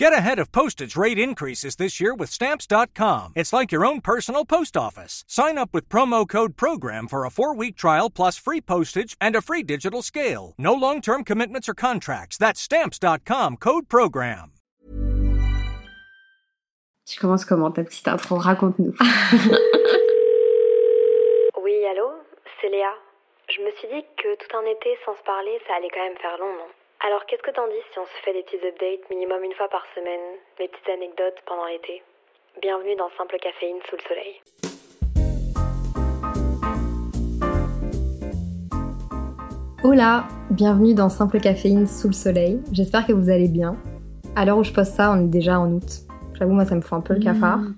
Get ahead of postage rate increases this year with Stamps.com. It's like your own personal post office. Sign up with promo code PROGRAM for a four week trial plus free postage and a free digital scale. No long term commitments or contracts. That's Stamps.com code PROGRAM. Tu commences comment ta petite intro Raconte-nous. oui, allô C'est Léa. Je me suis dit que tout un été sans se parler, ça allait quand même faire long, non alors qu'est-ce que t'en dis si on se fait des petits updates minimum une fois par semaine, des petites anecdotes pendant l'été? Bienvenue dans Simple Caféine sous le soleil. Hola, bienvenue dans Simple Caféine sous le soleil. J'espère que vous allez bien. À l'heure où je poste ça, on est déjà en août. J'avoue, moi ça me fout un peu le cafard. Mmh.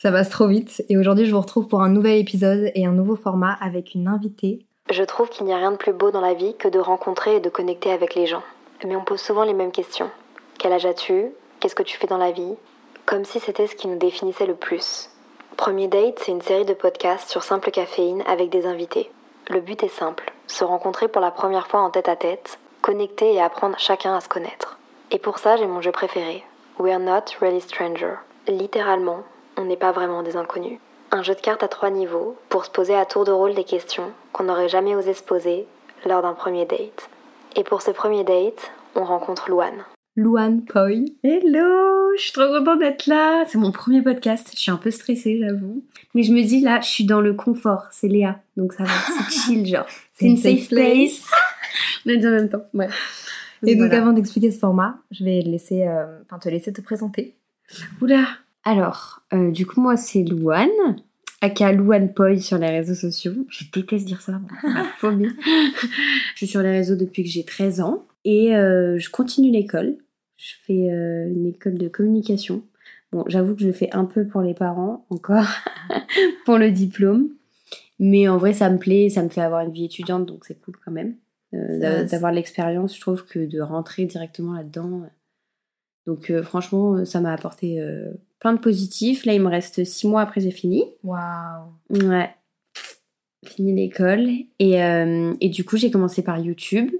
Ça passe trop vite et aujourd'hui je vous retrouve pour un nouvel épisode et un nouveau format avec une invitée. Je trouve qu'il n'y a rien de plus beau dans la vie que de rencontrer et de connecter avec les gens mais on pose souvent les mêmes questions. Quel âge as-tu? Qu'est-ce que tu fais dans la vie? Comme si c'était ce qui nous définissait le plus. Premier Date, c'est une série de podcasts sur simple caféine avec des invités. Le but est simple, se rencontrer pour la première fois en tête à tête, connecter et apprendre chacun à se connaître. Et pour ça, j'ai mon jeu préféré, We're Not Really Stranger. Littéralement, on n'est pas vraiment des inconnus. Un jeu de cartes à trois niveaux pour se poser à tour de rôle des questions qu'on n'aurait jamais osé se poser lors d'un premier date. Et pour ce premier date, on rencontre Louane. Louane Poi. Hello, je suis trop contente d'être là. C'est mon premier podcast. Je suis un peu stressée, j'avoue. Mais je me dis là, je suis dans le confort. C'est Léa, donc ça va. C'est chill, genre. C'est une safe place. on a dit en même temps. Ouais. Et donc, avant d'expliquer ce format, je vais laisser, euh, te laisser te présenter. Oula. Alors, euh, du coup, moi, c'est Louane aka Louane Poi sur les réseaux sociaux. Je déteste dire ça, ma phobie. je suis sur les réseaux depuis que j'ai 13 ans et euh, je continue l'école. Je fais euh, une école de communication. Bon, j'avoue que je le fais un peu pour les parents encore, pour le diplôme. Mais en vrai, ça me plaît, ça me fait avoir une vie étudiante, donc c'est cool quand même. Euh, d'avoir l'expérience, je trouve que de rentrer directement là-dedans. Donc franchement, ça m'a apporté plein de positifs. Là, il me reste six mois après j'ai fini. Waouh. Ouais. Fini l'école. Et, euh, et du coup, j'ai commencé par YouTube.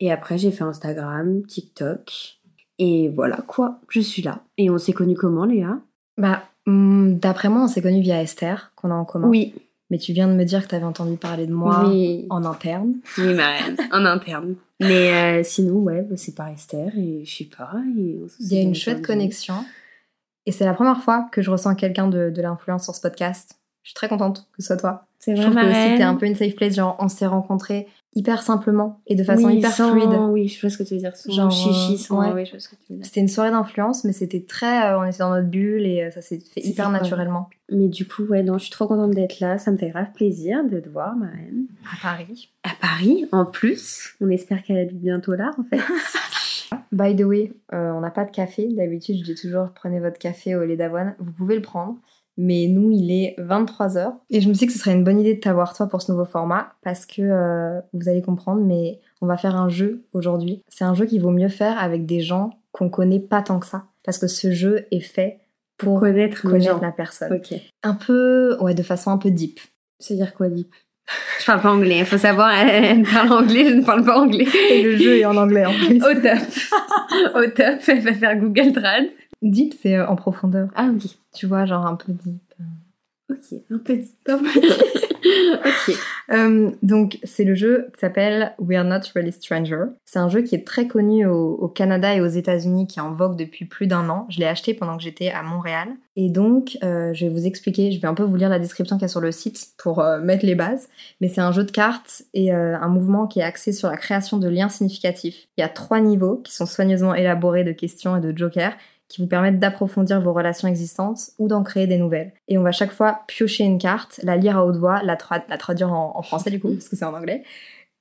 Et après, j'ai fait Instagram, TikTok. Et voilà quoi, je suis là. Et on s'est connus comment, Léa? Bah, hmm, d'après moi, on s'est connus via Esther, qu'on a en commun. Oui. Mais tu viens de me dire que tu avais entendu parler de moi en interne. Oui, ma reine, en interne. Mais euh, sinon, ouais, bah, c'est par Esther et je sais pas. Il y a une chouette connexion. Et c'est la première fois que je ressens quelqu'un de, de l'influence sur ce podcast. Je suis très contente que ce soit toi. C'est vrai. Je trouve que aussi t'es un peu une safe place. Genre, on s'est rencontrés hyper simplement et de façon hyper fluide. Oui, je vois ce que tu veux dire. genre chichi, sans, ouais. oui, je vois ce que tu veux dire. C'était une soirée d'influence, mais c'était très. Euh, on était dans notre bulle et euh, ça s'est fait hyper naturellement. Mais du coup, ouais, non, je suis trop contente d'être là. Ça me fait grave plaisir de te voir, ma reine. À Paris. À Paris, en plus. On espère qu'elle habite bientôt là, en fait. By the way, euh, on n'a pas de café. D'habitude, je dis toujours prenez votre café au lait d'avoine. Vous pouvez le prendre. Mais nous, il est 23h. Et je me suis dit que ce serait une bonne idée de t'avoir toi pour ce nouveau format parce que euh, vous allez comprendre, mais on va faire un jeu aujourd'hui. C'est un jeu qui vaut mieux faire avec des gens qu'on connaît pas tant que ça. Parce que ce jeu est fait pour connaître, connaître la personne. Un peu, ouais, de façon un peu deep. C'est-à-dire quoi deep? Je parle pas anglais, il faut savoir, elle, parle anglais, je ne parle pas anglais. Et le jeu est en anglais en plus. Au top. Au top, elle va faire Google Trad. Deep, c'est euh, en profondeur. Ah oui. Tu vois, genre un peu deep. Ok, un peu deep. ok. Euh, donc, c'est le jeu qui s'appelle We Are Not Really Stranger. C'est un jeu qui est très connu au, Canada et aux États-Unis, qui est en vogue depuis plus d'un an. Je l'ai acheté pendant que j'étais à Montréal. Et donc, euh, je vais vous expliquer, je vais un peu vous lire la description qu'il y a sur le site pour euh, mettre les bases. Mais c'est un jeu de cartes et un mouvement qui est axé sur la création de liens significatifs. Il y a trois niveaux qui sont soigneusement élaborés de questions et de jokers qui vous permettent d'approfondir vos relations existantes ou d'en créer des nouvelles. Et on va chaque fois piocher une carte, la lire à haute voix, la, traduire en, français du coup, parce que c'est en anglais,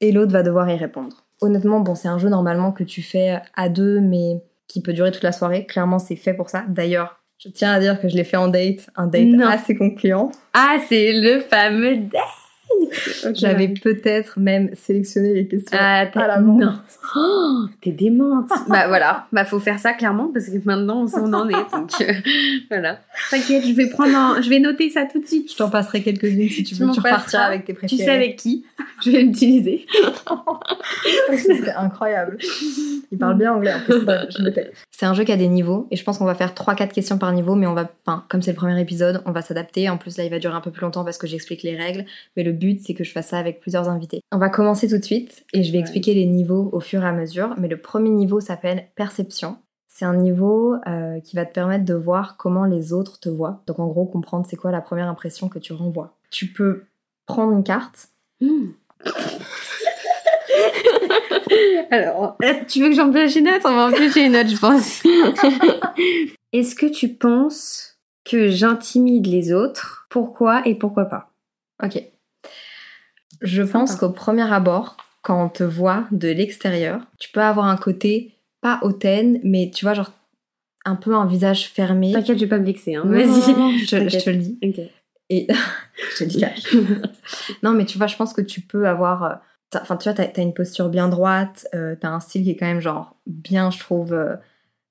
et l'autre va devoir y répondre. Honnêtement, bon, c'est un jeu normalement que tu fais à deux, mais qui peut durer toute la soirée. Clairement, c'est fait pour ça. D'ailleurs, je tiens à dire que je l'ai fait en date, un date assez concluant. Ah, c'est le fameux date J'avais peut-être même sélectionné les questions Ah, à l'avance. non. Oh, t'es démente. bah voilà, bah faut faire ça clairement parce que maintenant on en est. Donc euh, voilà. T'inquiète, je vais prendre, en- je vais noter ça tout de suite. Je t'en passerai quelques-unes si tu Tu veux. Tu repartiras avec tes Tu préférés. sais avec qui? Je vais l'utiliser. C'était incroyable. Il parle bien anglais en plus. Je notais. C'est un jeu qui a des niveaux et je pense qu'on va faire 3-4 questions par niveau, mais on va, enfin, comme c'est le premier épisode, on va s'adapter. En plus, là, il va durer un peu plus longtemps parce que j'explique les règles, mais le but, c'est que je fasse ça avec plusieurs invités. On va commencer tout de suite et je vais Ouais. expliquer les niveaux au fur et à mesure, mais le premier niveau s'appelle perception. C'est un niveau euh, qui va te permettre de voir comment les autres te voient. Donc, en gros, comprendre c'est quoi la première impression que tu renvoies. Tu peux prendre une carte Alors, euh, tu veux que j'empêche une note On va empêcher une note, je pense. Est-ce que tu penses que j'intimide les autres? Pourquoi et pourquoi pas? Ok. Je pense Sympa. qu'au premier abord, quand on te voit de l'extérieur, tu peux avoir un côté pas hautaine, mais tu vois, genre un peu un visage fermé. T'inquiète, je vais pas me vexer. Hein. Vas-y. je, te- je T'inquiète. te le dis. Ok. Et je te le dis. cash. non, mais tu vois, je pense que tu peux avoir. euh, Enfin, tu vois, t'as as une posture bien droite, euh, t'as un style qui est quand même genre bien, je trouve, euh,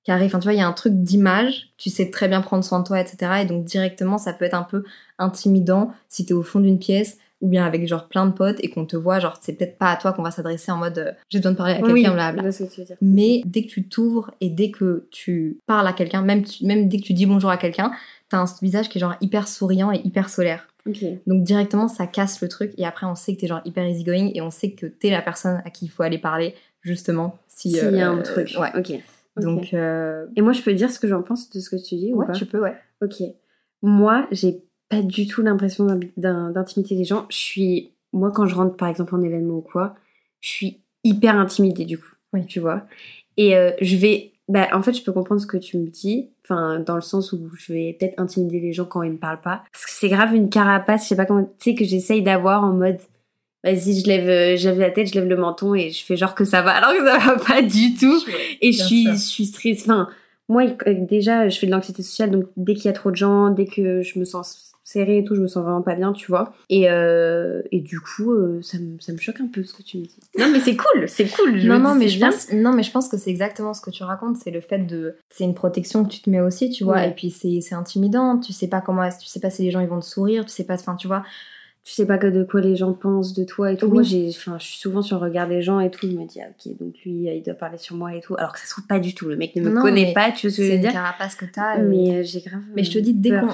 carré. Enfin, tu vois, il y a un truc d'image. Tu sais très bien prendre soin de toi, etc. Et donc directement, ça peut être un peu intimidant si t'es au fond d'une pièce ou bien avec genre plein de potes et qu'on te voit, genre c'est peut-être pas à toi qu'on va s'adresser en mode euh, j'ai besoin de parler à quelqu'un, Oui. Mais dès que tu t'ouvres et dès que tu parles à quelqu'un, même, tu- même dès que tu dis bonjour à quelqu'un, t'as un visage qui est genre hyper souriant et hyper solaire. Donc directement, ça casse le truc et après, on sait que t'es genre hyper easygoing et on sait que t'es la personne à qui il faut aller parler, justement, si, S'il y a euh, un truc. Ouais. Ok. Donc, euh, Et moi, je peux dire ce que j'en pense de ce que tu dis ou ouais, pas tu peux, ouais. Ok. Moi, j'ai pas du tout l'impression d'in- d'in- d'intimider les gens. Je suis. Moi, quand je rentre par exemple en événement ou quoi, je suis hyper intimidée du coup. Oui. Tu vois. Et euh, je vais. Bah, en fait, je peux comprendre ce que tu me dis. Enfin, dans le sens où je vais peut-être intimider les gens quand ils me parlent pas. Parce que c'est grave une carapace, je sais pas comment. Tu sais, que j'essaye d'avoir en mode. Vas-y, je lève, euh, je lève la tête, je lève le menton et je fais genre que ça va, alors que ça va pas du tout. Et je suis, je suis stressée. Enfin, moi, euh, déjà, je fais de l'anxiété sociale, donc dès qu'il y a trop de gens, dès que je me sens serrée et tout, je me sens vraiment pas bien, tu vois. Et, euh, et du coup, euh, ça, me, ça me choque un peu ce que tu me dis. Non, mais c'est cool, c'est cool. je non, non, dis, mais je bien. pense, non, mais je pense que c'est exactement ce que tu racontes. C'est le fait de. C'est une protection que tu te mets aussi, tu vois. Ouais. Et puis c'est intimidant. Tu sais pas comment. Tu sais pas si les gens ils vont te sourire. Tu sais pas. Enfin, tu vois. Tu sais pas que de quoi les gens pensent de toi et tout. Oui. Moi, j'ai, enfin, je suis souvent sur le regard des gens et tout. Je me dis, ah, ok, donc lui, il doit parler sur moi et tout. Alors que ça se trouve pas du tout. Le mec ne me Non, connaît pas, tu vois ce que je C'est veux dire. carapace que t'as. et- Mais euh, j'ai grave. Mais je te dis, dès qu'on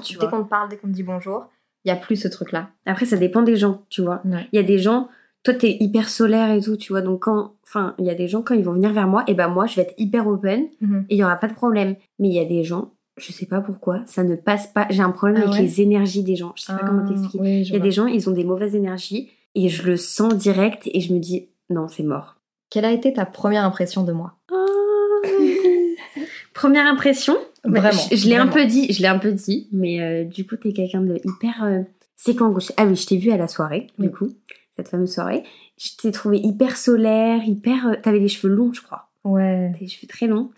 te parle, dès qu'on te dit bonjour, il y a plus ce truc-là. Après, ça dépend des gens, tu vois. Il y a des gens, toi t'es hyper solaire et tout, tu vois, donc quand, enfin, il y a des gens quand ils vont venir vers moi, et ben moi je vais être hyper open Mhm. et il y aura pas de problème. Mais il y a des gens, je sais pas pourquoi, ça ne passe pas. J'ai un problème Ah avec ouais les énergies des gens. Je sais pas comment Ah, t'expliquer. oui, Il y a vois. des gens, ils ont des mauvaises énergies et je le sens direct et je me dis non, c'est mort. Quelle a été ta première impression de moi? Première impression, bah, Vraiment, je, je l'ai un peu dit, je l'ai un peu dit, mais euh, du coup t'es quelqu'un de hyper. euh, C'est quand Ah oui, je t'ai vu à la soirée, du coup, cette fameuse soirée. Je t'ai trouvé hyper solaire, hyper. euh, T'avais les cheveux longs, je crois. Ouais. Tes cheveux très longs.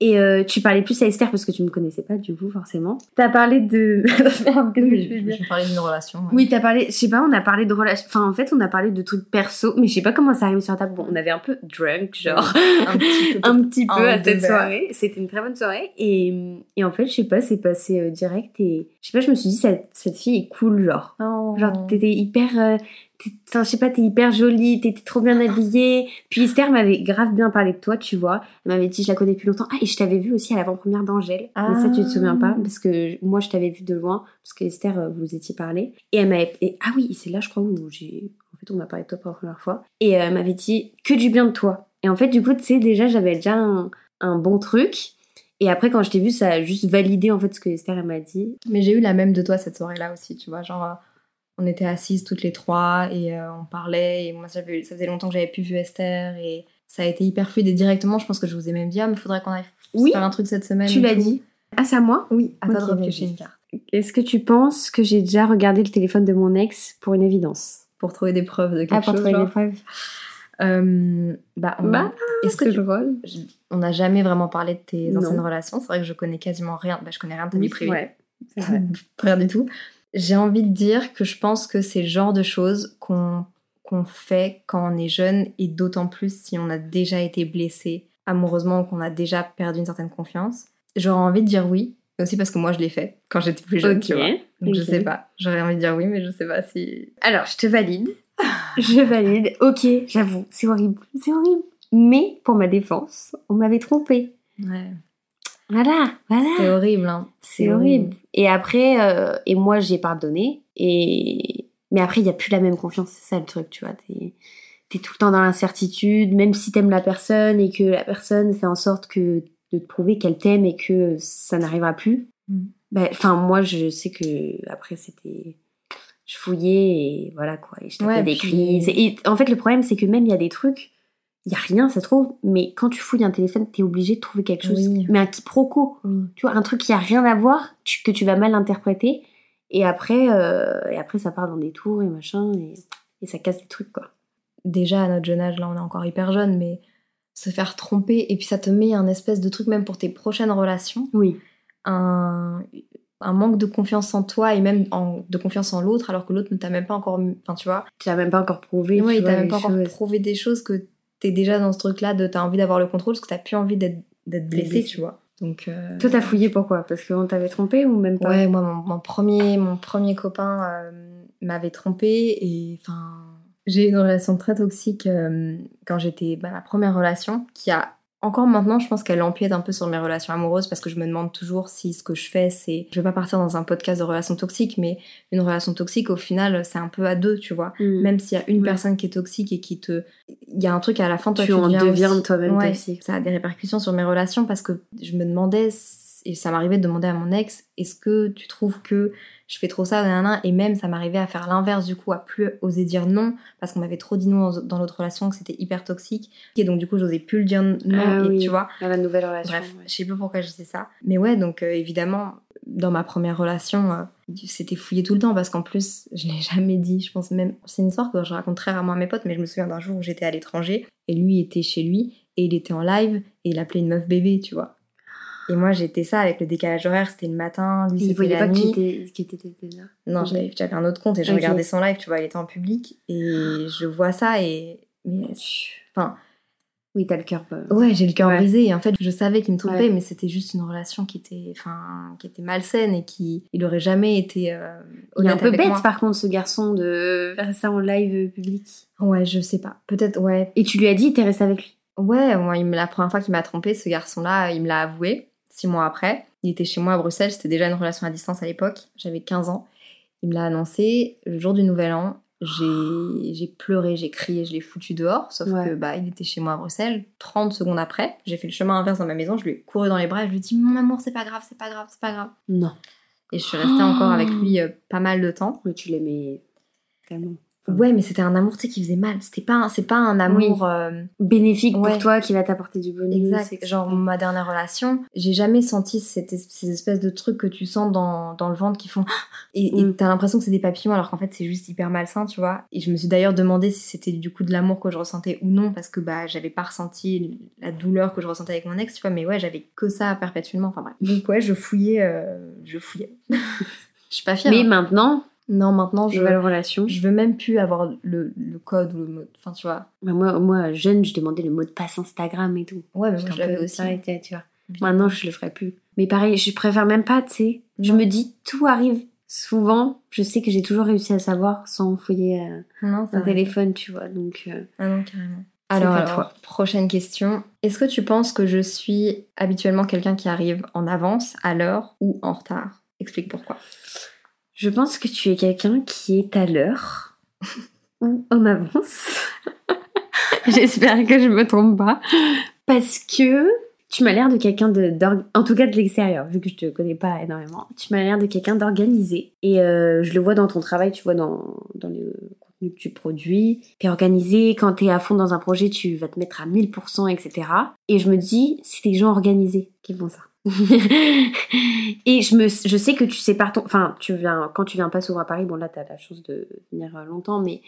Et euh, tu parlais plus à Esther parce que tu me connaissais pas, du coup, forcément. T'as parlé de. Merde, qu'est-ce que je veux dire je vais parler d'une relation. ouais. oui, t'as parlé, je sais pas, on a parlé de relations. Enfin, en fait, on a parlé de trucs perso, mais je sais pas comment ça arrive sur la table. Bon, on avait un peu drunk, genre, Un petit peu. un petit peu à cette soirée. C'était une très bonne soirée. Et, et en fait, je sais pas, c'est passé euh, direct et je sais pas, je me suis dit, cette, cette fille est cool, genre. Oh. Genre, t'étais hyper. euh, Enfin, je sais pas, t'es hyper jolie, t'étais trop bien habillée. Puis Esther m'avait grave bien parlé de toi, tu vois. Elle m'avait dit, je la connais depuis longtemps. Ah, et je t'avais vu aussi à l'avant-première d'Angèle. Mais ça, tu te souviens pas Parce que moi, je t'avais vu de loin, parce que Esther, euh, vous étiez parlé. Et elle m'avait. Ah oui, c'est là, je crois, où j'ai. En fait, on m'a parlé de toi pour la première fois. Et euh, elle m'avait dit que du bien de toi. Et en fait, du coup, tu sais, déjà, j'avais déjà un, un bon truc. Et après, quand je t'ai vu, ça a juste validé en fait ce que Esther elle m'a dit. Mais j'ai eu la même de toi cette soirée-là aussi, tu vois. Genre, euh, on était assises toutes les trois et euh, on parlait. Et moi, ça faisait longtemps que j'avais plus vu Esther et ça a été hyper fluide. Et directement, je pense que je vous ai même dit, ah, mais faudrait qu'on aille Oui, faire un truc cette semaine. Tu l'as dit. Ah, c'est à moi? Oui, à toi de une carte. Est-ce que tu penses que j'ai déjà regardé le téléphone de mon ex pour une évidence? Pour trouver des preuves de quelque Ah, pour chose. trouver des preuves. Euh, bah, on, Bah, est-ce que tu- drôle. on n'a jamais vraiment parlé de tes Non. anciennes relations. C'est vrai que je connais quasiment rien. Bah, je connais rien de ta vie privée. Ouais. Rien du tout. J'ai envie de dire que je pense que c'est le genre de choses qu'on fait quand on est jeune et d'autant plus si on a déjà été blessé amoureusement ou qu'on a déjà perdu une certaine confiance. J'aurais envie de dire oui, aussi parce que moi je l'ai fait quand j'étais plus jeune, tu vois. Donc je sais pas. J'aurais envie de dire oui, mais je sais pas si. Alors je te valide. je valide. Ok, j'avoue, c'est horrible. C'est horrible. Mais pour ma défense, on m'avait trompé. Ouais. Voilà, voilà. C'est horrible, hein. C'est horrible. Et après, euh, et moi j'ai pardonné. Et mais après, il y a plus la même confiance. C'est ça le truc, tu vois. T'es es tout le temps dans l'incertitude, même si t'aimes la personne et que la personne fait en sorte que de te prouver qu'elle t'aime et que ça n'arrivera plus. Mm. Ben, enfin, moi, je sais que après, c'était. Je fouillais et voilà quoi. Et je tapais des crises. Et en fait, le problème, c'est que même il y a des trucs, il y a rien, ça se trouve, mais quand tu fouilles un téléphone, t'es obligé de trouver quelque chose. Mais un quiproquo. Tu vois, un truc qui a rien à voir, que tu vas mal interpréter. Et après, euh, et après, ça part dans des tours et machin, et, et ça casse des trucs, quoi. Déjà, à notre jeune âge, là, on est encore hyper jeune, mais se faire tromper et puis ça te met un espèce de truc même pour tes prochaines relations. Oui. Un, un manque de confiance en toi et même en, de confiance en l'autre alors que l'autre ne t'a même pas encore enfin tu vois tu n'as même pas encore prouvé oui t'as même pas encore prouvé des choses que t'es déjà dans ce truc là de t'as envie d'avoir le contrôle parce que t'as plus envie d'être d'être blessé, tu vois. Donc euh... toi t'as fouillé pourquoi parce qu'on t'avait trompé ou même pas? Ouais moi mon, premier mon premier copain euh, m'avait trompé et enfin j'ai eu une relation très toxique euh, quand j'étais bah, ma première relation, qui a encore maintenant, je pense qu'elle empiète un peu sur mes relations amoureuses parce que je me demande toujours si ce que je fais, c'est. Je vais pas partir dans un podcast de relations toxiques, mais une relation toxique, au final, c'est un peu à deux, tu vois. Mm. Même s'il y a une personne qui est toxique et qui te. Il y a un truc à la fin, toi, tu, en deviens toi-même toxique. Ça a des répercussions sur mes relations parce que je me demandais, et ça m'arrivait de demander à mon ex, est-ce que tu trouves que je fais trop ça, et même ça m'arrivait à faire l'inverse du coup, à plus oser dire non, parce qu'on m'avait trop dit non dans l'autre relation, que c'était hyper toxique, et donc du coup j'osais plus le dire non, ah et tu vois? Dans la nouvelle relation. Bref, je sais pas pourquoi je sais ça. Mais ouais, donc euh, évidemment, dans ma première relation, euh, c'était fouillé tout le temps, parce qu'en plus, je l'ai jamais dit, je pense même, c'est une histoire que je raconte très rarement à mes potes, mais je me souviens d'un jour où j'étais à l'étranger, et lui était chez lui, et il était en live, et il appelait une meuf bébé, tu vois? Et moi, j'étais ça avec le décalage horaire, c'était le matin, lui, c'était la nuit. Qui était, qui était là Non, j'avais un autre compte et je regardais son live, tu vois, il était en public. Et je vois ça et. Mais. Enfin. Oui, t'as le cœur. Ouais, j'ai le cœur brisé. Et en fait, je savais qu'il me trompait, mais c'était juste une relation qui était, enfin, qui était malsaine et qui, il aurait jamais été. Euh, il est un peu bête, par contre, ce garçon de faire ça en live public. Ouais, je sais pas. Peut-être, ouais. Et tu lui as dit, t'es resté avec lui? Ouais, moi, il me, la première fois qu'il m'a trompé, ce garçon-là, il me l'a avoué six mois après. Il était chez moi à Bruxelles, c'était déjà une relation à distance à l'époque, j'avais 15 ans. Il me l'a annoncé le jour du Nouvel An. J'ai pleuré, j'ai crié, je l'ai foutu dehors, sauf que bah il était chez moi à Bruxelles. 30 secondes après, j'ai fait le chemin inverse dans ma maison, je lui ai couru dans les bras et je lui ai dit Mon amour, c'est pas grave, c'est pas grave, c'est pas grave. Non. Et je suis restée encore avec lui euh, pas mal de temps. Mais tu l'aimais tellement. Ouais, mais c'était un amour, tu sais, qui faisait mal. C'était pas, c'est pas un amour euh, bénéfique pour toi qui va t'apporter du bonheur. Exact. Genre ma dernière relation, j'ai jamais senti cette, ces espèces de trucs que tu sens dans, dans le ventre qui font et mm. t'as l'impression que c'est des papillons alors qu'en fait c'est juste hyper malsain, tu vois. Et je me suis d'ailleurs demandé si c'était du coup de l'amour que je ressentais ou non parce que bah j'avais pas ressenti la douleur que je ressentais avec mon ex, tu vois. Mais ouais, j'avais que ça perpétuellement. Enfin bref. Donc ouais, je fouillais, euh, je fouillais. je suis pas fière. Mais hein. maintenant non, maintenant, je, relation. je veux même plus avoir le, le, code ou le mot. Enfin, tu vois. Bah, moi, moi, jeune, je demandais le mot de passe Instagram et tout. Ouais, mais moi, je l'avais aussi. tu vois. Maintenant, je le ferai plus. Mais pareil, je préfère même pas, tu sais. Je me dis, tout arrive. Souvent, je sais que j'ai toujours réussi à savoir sans fouiller euh, un téléphone, tu vois. Donc. Euh, ah non, carrément. Alors, à toi. prochaine question. Est-ce que tu penses que je suis habituellement quelqu'un qui arrive en avance, à l'heure ou en retard? Explique pourquoi. Je pense que tu es quelqu'un qui est à l'heure ou en avance. J'espère que je me trompe pas. Parce que tu m'as l'air de quelqu'un de, en tout cas de l'extérieur, vu que je te connais pas énormément. Tu m'as l'air de quelqu'un d'organisé. Et euh, je le vois dans ton travail, tu vois, dans, dans les contenus que tu produis. T'es organisé, quand t'es à fond dans un projet, tu vas te mettre à 1000%, etc. Et je me dis, c'est des gens organisés qui font ça. et je me, je sais que tu sais ton enfin, tu viens, quand tu viens pas souvent à Paris, bon là t'as la chance de venir euh, longtemps, mais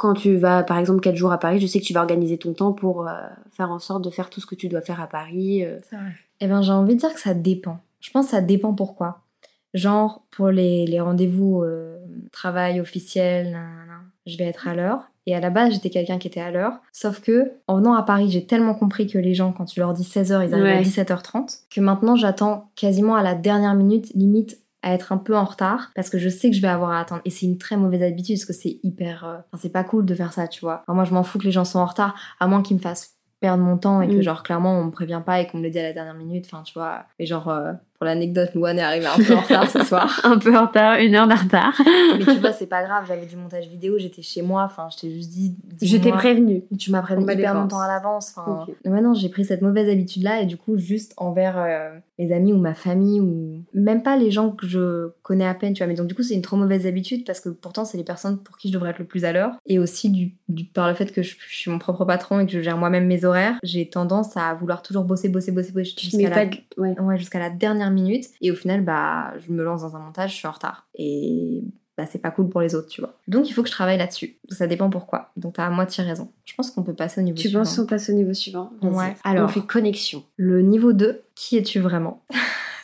quand tu vas par exemple 4 jours à Paris, je sais que tu vas organiser ton temps pour euh, faire en sorte de faire tout ce que tu dois faire à Paris. Euh. Eh ben j'ai envie de dire que ça dépend. Je pense que ça dépend pourquoi. Genre, pour les, les rendez-vous euh, travail officiel, je vais être à l'heure. Et à la base, j'étais quelqu'un qui était à l'heure. Sauf que, en venant à Paris, j'ai tellement compris que les gens, quand tu leur dis 16h, ils arrivent à 17h30, que maintenant, j'attends quasiment à la dernière minute, limite à être un peu en retard parce que je sais que je vais avoir à attendre et c'est une très mauvaise habitude parce que c'est hyper euh, enfin, c'est pas cool de faire ça tu vois moi je m'en fous que les gens sont en retard à moins qu'ils me fassent perdre mon temps et que mm. genre clairement on me prévient pas et qu'on me le dit à la dernière minute enfin tu vois et genre euh, pour l'anecdote Louane est arrivée un peu en retard ce soir. Un peu en retard une heure de retard. Mais tu vois c'est pas grave j'avais du montage vidéo j'étais chez moi enfin je t'ai juste dit je t'ai prévenu tu m'as prévenu hyper longtemps à l'avance enfin. Maintenant j'ai pris cette mauvaise habitude là et du coup juste envers euh, mes amis ou ma famille ou même pas les gens que je connais à peine tu vois. Mais donc du coup c'est une trop mauvaise habitude parce que pourtant c'est les personnes pour qui je devrais être le plus à l'heure. Et aussi du, du, par le fait que je, suis mon propre patron et que je gère moi-même mes horaires j'ai tendance à vouloir toujours bosser bosser bosser bosser jusqu'à la, ouais. jusqu'à la dernière minute. Et au final bah je me lance dans un montage je suis en retard. Et bah, c'est pas cool pour les autres, tu vois. Donc il faut que je travaille là-dessus. Ça dépend pourquoi. Donc t'as à moitié raison. Je pense qu'on peut passer au niveau suivant. Tu penses qu'on passe au niveau suivant? Ouais. Alors, on fait connexion. Le niveau 2, qui es-tu vraiment?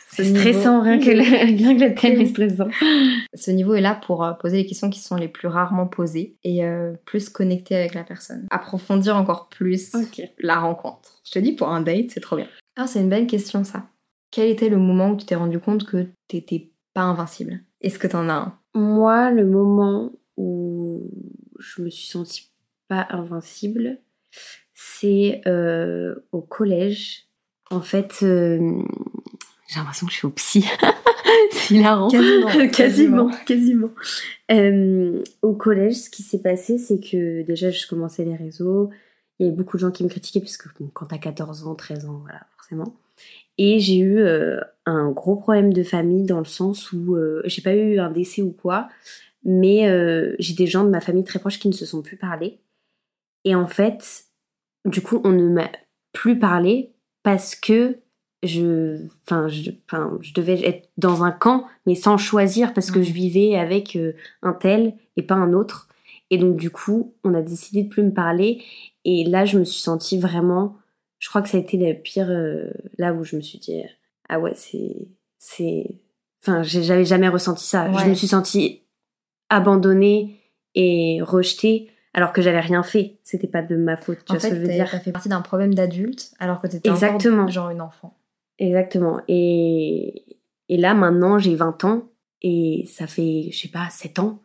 C'est stressant, rien, que le, thème est stressant. Ce niveau est là pour euh, poser les questions qui sont les plus rarement posées et euh, plus connecter avec la personne. Approfondir encore plus la rencontre. Je te dis, pour un date, c'est trop bien. Ah, c'est une belle question, ça. Quel était le moment où tu t'es rendu compte que t'étais pas invincible? Est-ce que t'en as un? Moi, le moment où je me suis sentie pas invincible, c'est euh, au collège. En fait, j'ai l'impression que je suis au psy. c'est hilarant. Quasiment. quasiment, quasiment. Euh, au collège, ce qui s'est passé, c'est que déjà, je commençais les réseaux. Il y avait beaucoup de gens qui me critiquaient, parce que bon, quand t'as 14 ans, 13 ans, voilà, forcément. Et j'ai eu euh, un gros problème de famille dans le sens où euh, j'ai pas eu un décès ou quoi, mais euh, j'ai des gens de ma famille très proches qui ne se sont plus parlé. Et en fait, du coup, on ne m'a plus parlé parce que je, enfin, je, je devais être dans un camp, mais sans choisir parce que je vivais avec euh, un tel et pas un autre. Et donc, du coup, on a décidé de plus me parler. Et là, je me suis sentie vraiment, je crois que ça a été le pire, euh, là où je me suis dit, ah ouais, c'est, c'est, enfin, j'avais jamais ressenti ça. Je me suis sentie abandonnée et rejetée alors que j'avais rien fait. C'était pas de ma faute. Tu vois ce que je veux dire? Ça fait partie d'un problème d'adulte alors que t'étais encore genre une enfant. Exactement. Et, et là, maintenant, j'ai 20 ans et ça fait, je sais pas, 7 ans.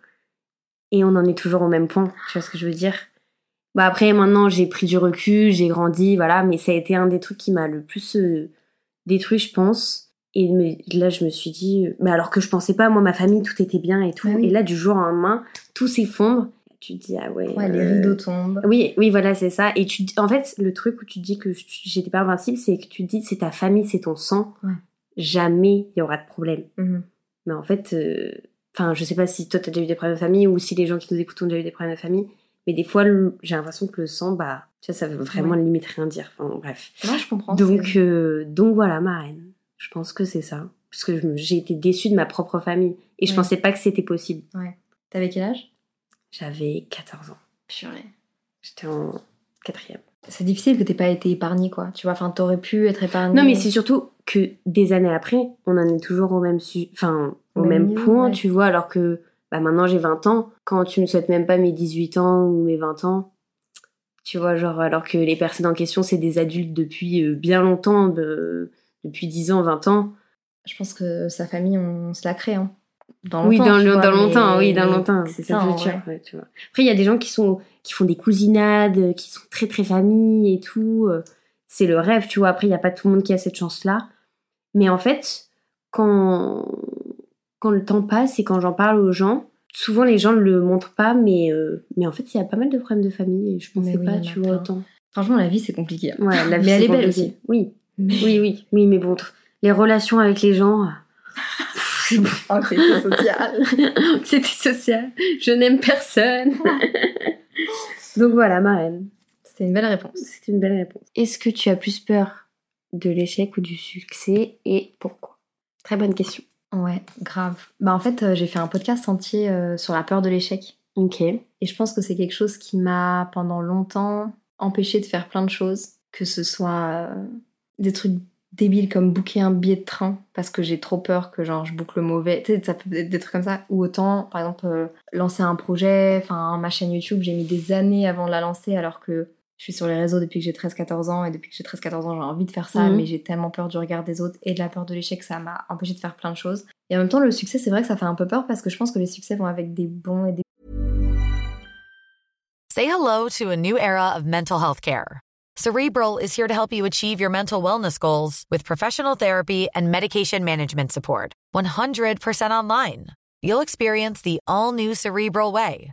Et on en est toujours au même point. Tu vois ce que je veux dire? Bah après, maintenant, j'ai pris du recul, j'ai grandi, voilà. Mais ça a été un des trucs qui m'a le plus euh, détruit, je pense. Et là, je me suis dit, mais alors que je pensais pas, moi, ma famille, tout était bien et tout. Ah et là, du jour au lendemain, tout s'effondre tu te dis ah ouais, ouais les euh, rideaux tombent oui oui voilà c'est ça et tu en fait le truc où tu dis que j'étais pas invincible c'est que tu te dis c'est ta famille c'est ton sang jamais il y aura de problème mhm. mais en fait euh, enfin je sais pas si toi t'as déjà eu des problèmes de famille ou si les gens qui nous écoutent ont déjà eu des problèmes de famille mais des fois j'ai l'impression que le sang bah ça veut vraiment limite rien dire. Enfin bref. Moi je comprends donc euh, donc voilà ma reine. Je pense que c'est ça. Parce que j'ai été déçue de ma propre famille. Et je pensais pas que c'était possible. Ouais. T'avais quel âge? J'avais 14 ans. Purée. J'étais en quatrième. C'est difficile que t'aies pas été épargnée, quoi. Tu vois, enfin, t'aurais pu être épargnée. Non, mais c'est surtout que des années après, on en est toujours au même, enfin, au, même, point, tu vois, alors que bah, maintenant j'ai 20 ans. Quand tu me souhaites même pas mes 18 ans ou mes 20 ans, tu vois, genre, alors que les personnes en question, c'est des adultes depuis euh, bien longtemps, depuis 10 ans, 20 ans. Je pense que sa famille, on se la crée, hein oui, dans, le, dans longtemps, oui, dans longtemps. C'est ça, tu vois. Après, il y a des gens qui sont qui font des cousinades, qui sont très très famille et tout. Euh, c'est le rêve, tu vois. Après, il n'y a pas tout le monde qui a cette chance-là. Mais en fait, quand quand le temps passe et quand j'en parle aux gens, souvent les gens ne le montrent pas, mais euh, mais en fait, il y a pas mal de problèmes de famille. Et je pensais pas, tu vois, autant. Franchement, la vie c'est compliqué. Ouais, la vie, mais elle est belle aussi. Oui, oui, oui, oui, mais bon, les relations avec les gens Anxiété sociale. Anxiété sociale. Je n'aime personne. Donc voilà, ma reine. C'était une belle réponse. C'était une belle réponse. Est-ce que tu as plus peur de l'échec ou du succès et pourquoi? Très bonne question. Ouais, grave. Bah en fait, euh, j'ai fait un podcast entier euh, sur la peur de l'échec. Ok. Et je pense que c'est quelque chose qui m'a pendant longtemps empêché de faire plein de choses, que ce soit euh, des trucs débile comme booker un billet de train parce que j'ai trop peur que genre je boucle le mauvais. Tu sais, ça peut être des trucs comme ça. Ou autant, par exemple, lancer un projet, enfin ma chaîne YouTube, j'ai mis des années avant de la lancer alors que je suis sur les réseaux depuis que j'ai 13-14 ans et depuis que j'ai 13-14 ans j'ai envie de faire ça, mhm. mais j'ai tellement peur du regard des autres et de la peur de l'échec que ça m'a empêché de faire plein de choses. Et en même temps, le succès, c'est vrai que ça fait un peu peur parce que je pense que les succès vont avec des bons et des... Say hello to a new era of mental health care. Cerebral is here to help you achieve your mental wellness goals with professional therapy and medication management support. 100% online. You'll experience the all new Cerebral Way,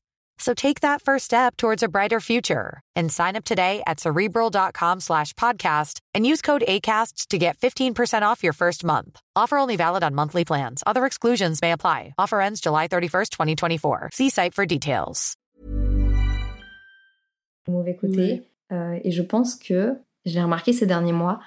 So take that first step towards a brighter future and sign up today at cerebral.com slash podcast and use code ACasts to get 15% off your first month. Offer only valid on monthly plans. Other exclusions may apply. Offer ends July 31st, 2024. See site for details. Mauvais côté. Euh, et je pense que, j'ai remarqué ces derniers mois,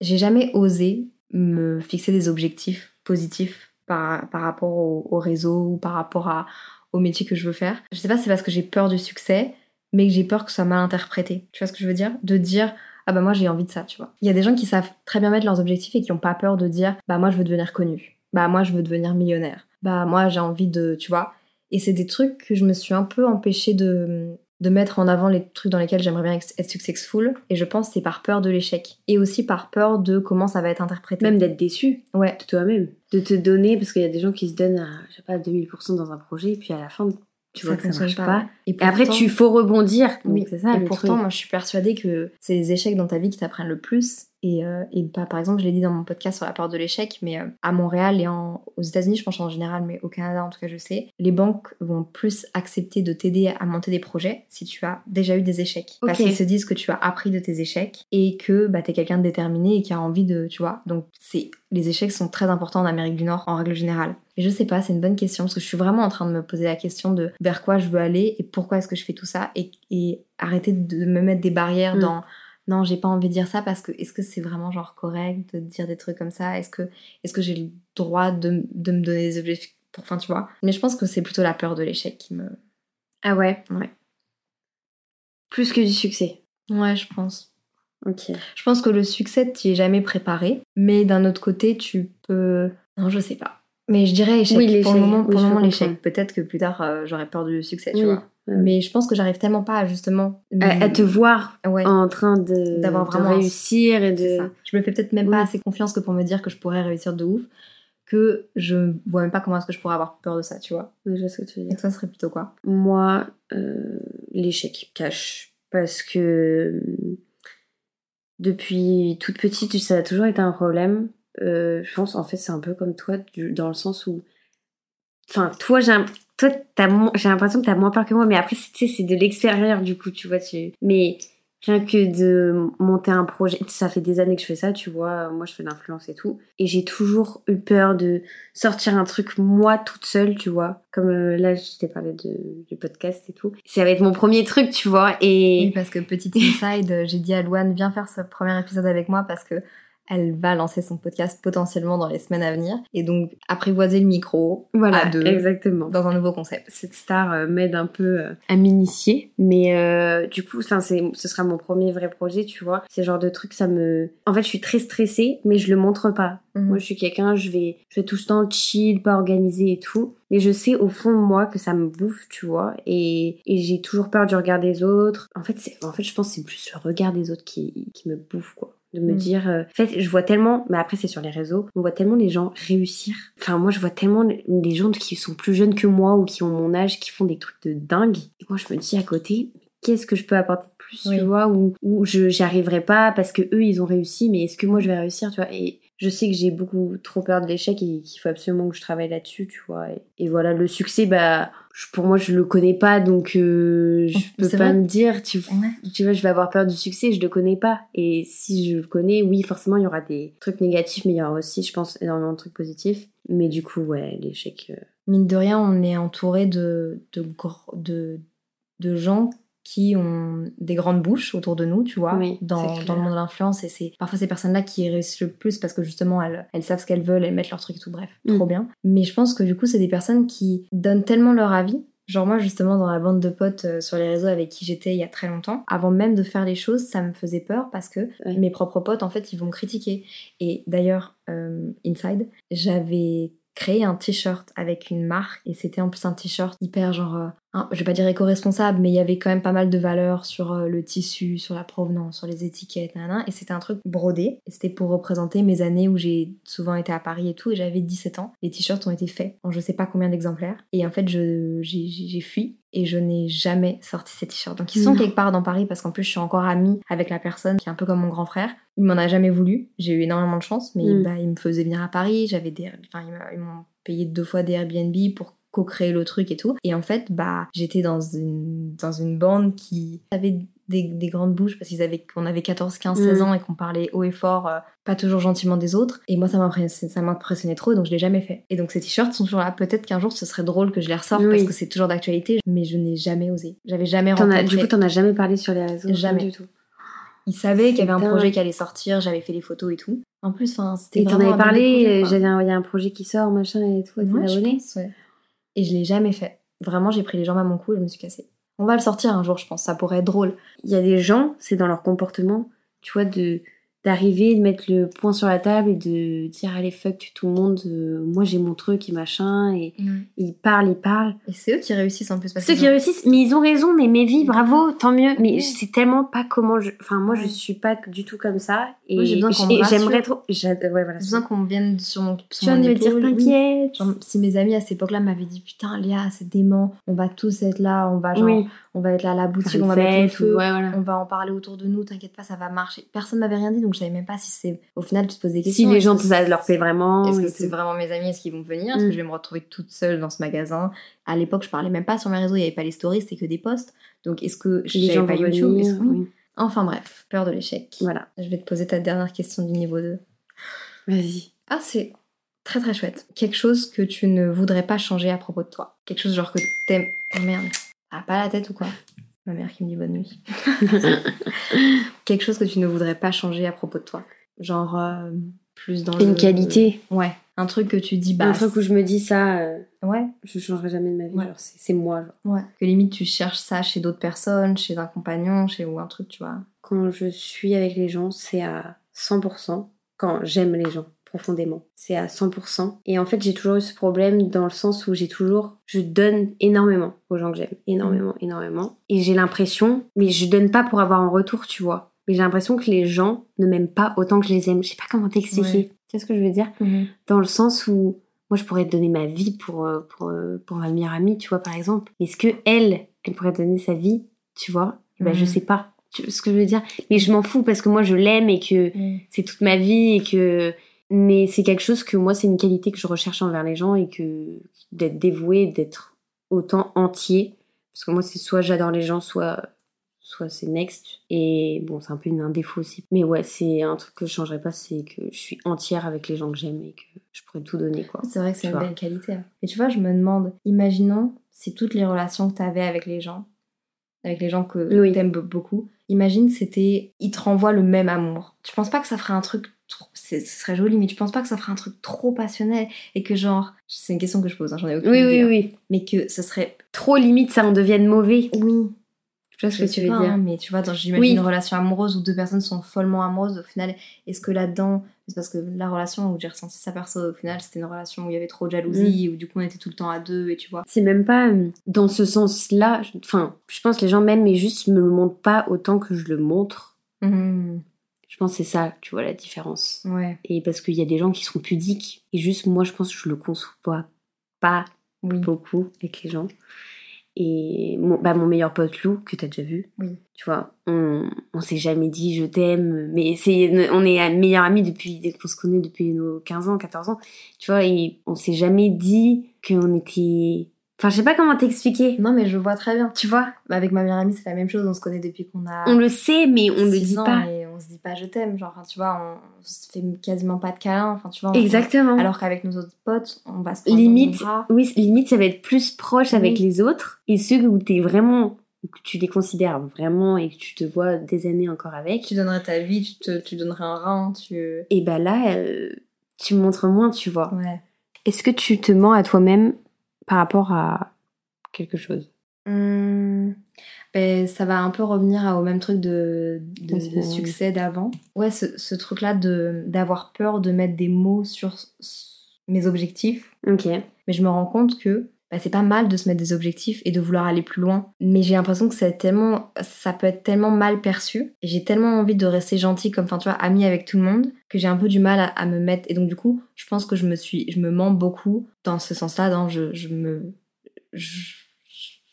j'ai jamais osé me fixer des objectifs positifs par, par rapport au, au, réseau ou par rapport à, au métier que je veux faire. Je sais pas, c'est parce que j'ai peur du succès, mais que j'ai peur que ce soit mal interprété. Tu vois ce que je veux dire? De dire ah bah moi j'ai envie de ça, tu vois. Il y a des gens qui savent très bien mettre leurs objectifs et qui n'ont pas peur de dire bah moi je veux devenir connu, bah moi je veux devenir millionnaire, bah moi j'ai envie de, tu vois. Et c'est des trucs que je me suis un peu empêchée de, de mettre en avant les trucs dans lesquels j'aimerais bien être successful. Et je pense que c'est par peur de l'échec. Et aussi par peur de comment ça va être interprété. Même d'être déçu. Ouais. De toi-même. De te donner, parce qu'il y a des gens qui se donnent à, je sais pas, 2000% dans un projet, et puis à la fin, tu vois que ça marche pas. Et, après, tu faut rebondir. oui, c'est ça. Et pourtant, moi, je suis persuadée que c'est les échecs dans ta vie qui t'apprennent le plus. Et, euh, et bah, par exemple, je l'ai dit dans mon podcast sur la peur de l'échec, mais euh, à Montréal et en, aux États-Unis, je pense en général, mais au Canada en tout cas, je sais, les banques vont plus accepter de t'aider à monter des projets si tu as déjà eu des échecs. Parce qu'ils se disent que tu as appris de tes échecs et que bah, tu es quelqu'un de déterminé et qui a envie de, tu vois. Donc, c'est les échecs sont très importants en Amérique du Nord en règle générale. Et je sais pas, c'est une bonne question parce que je suis vraiment en train de me poser la question de vers quoi je veux aller et pourquoi est-ce que je fais tout ça et, et arrêter de me mettre des barrières mm. dans non, j'ai pas envie de dire ça parce que est-ce que c'est vraiment genre correct de dire des trucs comme ça? Est-ce que, est que j'ai le droit de, de, me donner des objectifs pour, enfin, tu vois? Mais je pense que c'est plutôt la peur de l'échec qui me. Ah ouais? Ouais. Plus que du succès. Ouais, je pense. Ok. Je pense que le succès, tu es jamais préparé, mais d'un autre côté, tu peux. Non, je sais pas. Mais je dirais échec. Oui, pour le moment, pour le moment l'échec. Peut-être que plus tard, euh, j'aurais peur du succès, tu vois? Mais je pense que j'arrive tellement pas à justement à, te voir en train de d'avoir vraiment réussir et de. Je me fais peut-être même pas assez confiance que pour me dire que je pourrais réussir de ouf, que je vois même pas comment est-ce que je pourrais avoir peur de ça, tu vois. Oui, je vois ce que tu veux dire. Et toi, serait plutôt quoi? Moi, euh, l'échec cache parce que depuis toute petite, ça a toujours été un problème. Euh, je pense en fait c'est un peu comme toi dans le sens où enfin toi j'ai toi j'ai l'impression que t'as moins peur que moi mais après tu sais c'est de l'extérieur du coup tu vois tu mais rien que de monter un projet ça fait des années que je fais ça tu vois moi je fais de l'influence et tout et j'ai toujours eu peur de sortir un truc moi toute seule tu vois comme euh, là je t'ai parlé de, du podcast et tout ça va être mon premier truc tu vois et oui parce que petit inside j'ai dit à Louane viens faire ce premier épisode avec moi parce que elle va lancer son podcast potentiellement dans les semaines à venir. Et donc, apprivoiser le micro voilà, à deux exactement. dans un nouveau concept. Cette star euh, m'aide un peu euh, à m'initier. Mais euh, du coup, ce sera mon premier vrai projet, tu vois. C'est genre de truc, ça me... En fait, je suis très stressée, mais je le montre pas. Mhm. Moi, je suis quelqu'un, je vais, je vais tout le temps chill, pas organisé et tout. Mais je sais au fond de moi que ça me bouffe, tu vois. Et, et j'ai toujours peur du regard des autres. En fait, c'est, en fait je pense que c'est plus le regard des autres qui, qui me bouffe, quoi de me mm. dire euh, en fait je vois tellement mais après c'est sur les réseaux on voit tellement les gens réussir. Enfin moi je vois tellement les gens qui sont plus jeunes que moi ou qui ont mon âge qui font des trucs de dingue. Et moi je me dis à côté qu'est-ce que je peux apporter de plus tu vois ou, ou je j'y arriverai pas parce que eux ils ont réussi mais est-ce que moi je vais réussir tu vois. Et je sais que j'ai beaucoup trop peur de l'échec et qu'il faut absolument que je travaille là-dessus, tu vois. Et, voilà, le succès, bah, pour moi, je le connais pas, donc euh, je peux pas me dire, tu, tu vois, je vais avoir peur du succès, je le connais pas. Et si je le connais, oui, forcément, il y aura des trucs négatifs, mais il y aura aussi, je pense, énormément de trucs positifs. Mais du coup, ouais, l'échec, euh, mine de rien, on est entouré de, de, de, de gens qui ont des grandes bouches autour de nous, tu vois, dans, dans, le monde de l'influence. Et c'est parfois ces personnes-là qui réussissent le plus parce que justement, elles, elles savent ce qu'elles veulent, elles mettent leur truc et tout, bref, mm. trop bien. Mais je pense que du coup, c'est des personnes qui donnent tellement leur avis. Genre moi, justement, dans la bande de potes euh, sur les réseaux avec qui j'étais il y a très longtemps, avant même de faire les choses, ça me faisait peur parce que mes propres potes, en fait, ils vont critiquer. Et d'ailleurs, euh, Inside, j'avais créé un t-shirt avec une marque et c'était en plus un t-shirt hyper genre euh, je vais pas dire éco-responsable, mais il y avait quand même pas mal de valeurs sur euh, le tissu, sur la provenance, sur les étiquettes, et c'était un truc brodé. C'était pour représenter mes années où j'ai souvent été à Paris et tout, et j'avais 17 ans. Les t-shirts ont été faits en je sais pas combien d'exemplaires. Et en fait, j'ai fui et je n'ai jamais sorti ces t-shirts. Donc ils sont quelque part dans Paris parce qu'en plus je suis encore amie avec la personne qui est un peu comme mon grand frère. Il m'en a jamais voulu, j'ai eu énormément de chance, mais mm. bah, il me faisait venir à Paris, j'avais des... Enfin, ils m'ont payé deux fois des Airbnb pour co-créer le truc et tout. Et en fait, bah, j'étais dans une, dans une bande qui avait des, des grandes bouches parce qu'ils avaient, qu'on avait 14, 15, 16 ans et qu'on parlait haut et fort, euh, pas toujours gentiment des autres. Et moi, ça m'impressionnait trop, donc je l'ai jamais fait. Et donc ces t-shirts sont toujours là. Peut-être qu'un jour, ce serait drôle que je les ressorte parce que c'est toujours d'actualité, mais je n'ai jamais osé. J'avais jamais rencontré. du coup, t'en as jamais parlé sur les réseaux Jamais du tout. Ils savaient qu'il y avait un projet qui allait sortir, j'avais fait les photos et tout. En plus, c'était. Et t'en avais parlé, j'avais il y a un projet qui sort, machin et tout, à ouais, et je l'ai jamais fait. Vraiment, j'ai pris les jambes à mon cou et je me suis cassée. On va le sortir un jour, je pense. Ça pourrait être drôle. Il y a des gens, c'est dans leur comportement, tu vois, de d'arriver, de mettre le point sur la table et de dire allez fuck tout le monde, euh, moi j'ai mon truc et machin, et mm. ils parlent, ils parlent. Et c'est eux qui réussissent en plus. Ceux qui réussissent, mais ils ont raison, mais mes vies, bravo, tant mieux. Mais c'est tellement pas comment je... Enfin moi je suis pas du tout comme ça, et j'aimerais trop... Ouais, voilà, besoin qu'on vienne sur mon, sur tu me dire t'inquiète. Si mes amis à cette époque-là m'avaient dit putain Léa c'est dément, on va tous être là, on va genre... On va être là à la boutique, on va mettre le feu, on va en parler autour de nous, t'inquiète pas, ça va marcher. Personne m'avait rien dit, donc je savais même pas si c'est. Au final, tu te poses des questions. Si les gens, ça leur plaît vraiment. Est-ce que c'est vraiment mes amis Est-ce qu'ils vont venir? Est-ce que mm. je vais me retrouver toute seule dans ce magasin? À l'époque, je parlais même pas sur mes réseaux, il n'y avait pas les stories, c'était que des posts. Donc, est-ce que les gens pas YouTube? oui. Enfin bref, peur de l'échec. Voilà. Je vais te poser ta dernière question du niveau 2. Vas-y. Ah, c'est très très chouette. Quelque chose que tu ne voudrais pas changer à propos de toi. Quelque chose genre que t'aimes. Oh merde. Ah, pas la tête ou quoi? Ma mère qui me dit bonne nuit. Quelque chose que tu ne voudrais pas changer à propos de toi. Genre, euh, plus dans Une qualité. Ouais. Un truc que tu dis, bah. Un truc où je me dis ça. Euh, ouais. Je changerai jamais de ma vie. c'est moi. Ouais. Que limite, tu cherches ça chez d'autres personnes, chez un compagnon, chez ou un truc, tu vois. Quand je suis avec les gens, c'est à 100%. Quand j'aime les gens profondément. C'est à 100%. Et en fait, j'ai toujours eu ce problème dans le sens où j'ai toujours, je donne énormément aux gens que j'aime. Énormément, énormément. Et j'ai l'impression, mais je donne pas pour avoir un retour, tu vois. Mais j'ai l'impression que les gens ne m'aiment pas autant que je les aime. Je sais pas comment t'expliquer. Tu sais ce que je veux dire? Mhm. Dans le sens où moi, je pourrais donner ma vie pour, euh, pour, euh, pour ma meilleure amie, tu vois, par exemple. Mais est-ce que elle, elle pourrait donner sa vie, tu vois? Ben, Je mhm. sais pas. Tu vois ce que je veux dire? Mais je m'en fous parce que moi, je l'aime et que c'est toute ma vie et que mais c'est quelque chose que moi, c'est une qualité que je recherche envers les gens et que d'être dévoué, d'être autant entier. Parce que moi, c'est soit j'adore les gens, soit, soit c'est next. Et bon, c'est un peu un défaut aussi. Mais ouais, c'est un truc que je changerais pas, c'est que je suis entière avec les gens que j'aime et que je pourrais tout donner, quoi. C'est vrai que c'est une belle qualité. Hein. Et tu vois, je me demande, imaginons si toutes les relations que tu avais avec les gens, avec les gens que tu aimes beaucoup, imagine c'était, ils te renvoient le même amour. Tu penses pas que ça ferait un truc ce serait joli, mais tu penses pas que ça ferait un truc trop passionnel et que genre, c'est une question que je pose, hein, j'en ai aucune oui, idée. Oui, oui, oui. Mais que ce serait trop limite, ça en devienne mauvais. Oui. Je sais ce que tu veux dire? Hein, mais tu vois, j'imagine une relation amoureuse où deux personnes sont follement amoureuses. Au final, est-ce que là-dedans, c'est parce que la relation où j'ai ressenti ça perso, au final, c'était une relation où il y avait trop de jalousie, mm. où du coup on était tout le temps à deux, et tu vois? C'est même pas euh, dans ce sens-là. Enfin, je pense que les gens m'aiment, mais juste me le montrent pas autant que je le montre. Mmh. Je pense que c'est ça, tu vois, la différence. Ouais. Et parce qu'il y a des gens qui sont pudiques. Et juste, moi, je pense que je le conçois pas beaucoup avec les gens. Et mon, bah, mon meilleur pote Lou, que t'as déjà vu, oui. tu vois, on, on s'est jamais dit je t'aime, mais c'est, on est meilleurs amis depuis, qu'on se connaît depuis nos 15 ans, 14 ans, tu vois, et on s'est jamais dit qu'on était Enfin, je sais pas comment t'expliquer. Non, mais je vois très bien. Tu vois? Bah, Avec ma meilleure amie, c'est la même chose. On se connaît depuis qu'on a. On le sait, mais on le dit pas. Et on se dit pas je t'aime. Genre, tu vois, on, se fait quasiment pas de câlins. Enfin, tu vois. on- Exactement. Alors qu'avec nos autres potes, on va se prendre limite, dans nos bras. oui, limite, ça va être plus proche avec les autres. Et ceux où t'es vraiment, que tu les considères vraiment et que tu te vois des années encore avec, Tu donnerais ta vie, tu, te, tu donnerais un rein, tu. et bah là, euh, tu montres moins, tu vois. Ouais. Est-ce que tu te mens à toi-même par rapport à quelque chose Hum, ben, ça va un peu revenir à- au même truc de, de, succès d'avant. Ouais, ce, ce truc-là de d'avoir peur de mettre des mots sur mes objectifs. Ok. Mais je me rends compte que bah, c'est pas mal de se mettre des objectifs et de vouloir aller plus loin. Mais j'ai l'impression que tellement, ça peut être tellement mal perçu. Et j'ai tellement envie de rester gentille, comme, tu vois, amie avec tout le monde, que j'ai un peu du mal à, me mettre. Et donc, du coup, je pense que je me suis, je me mens beaucoup dans ce sens-là, dans je, je me, je,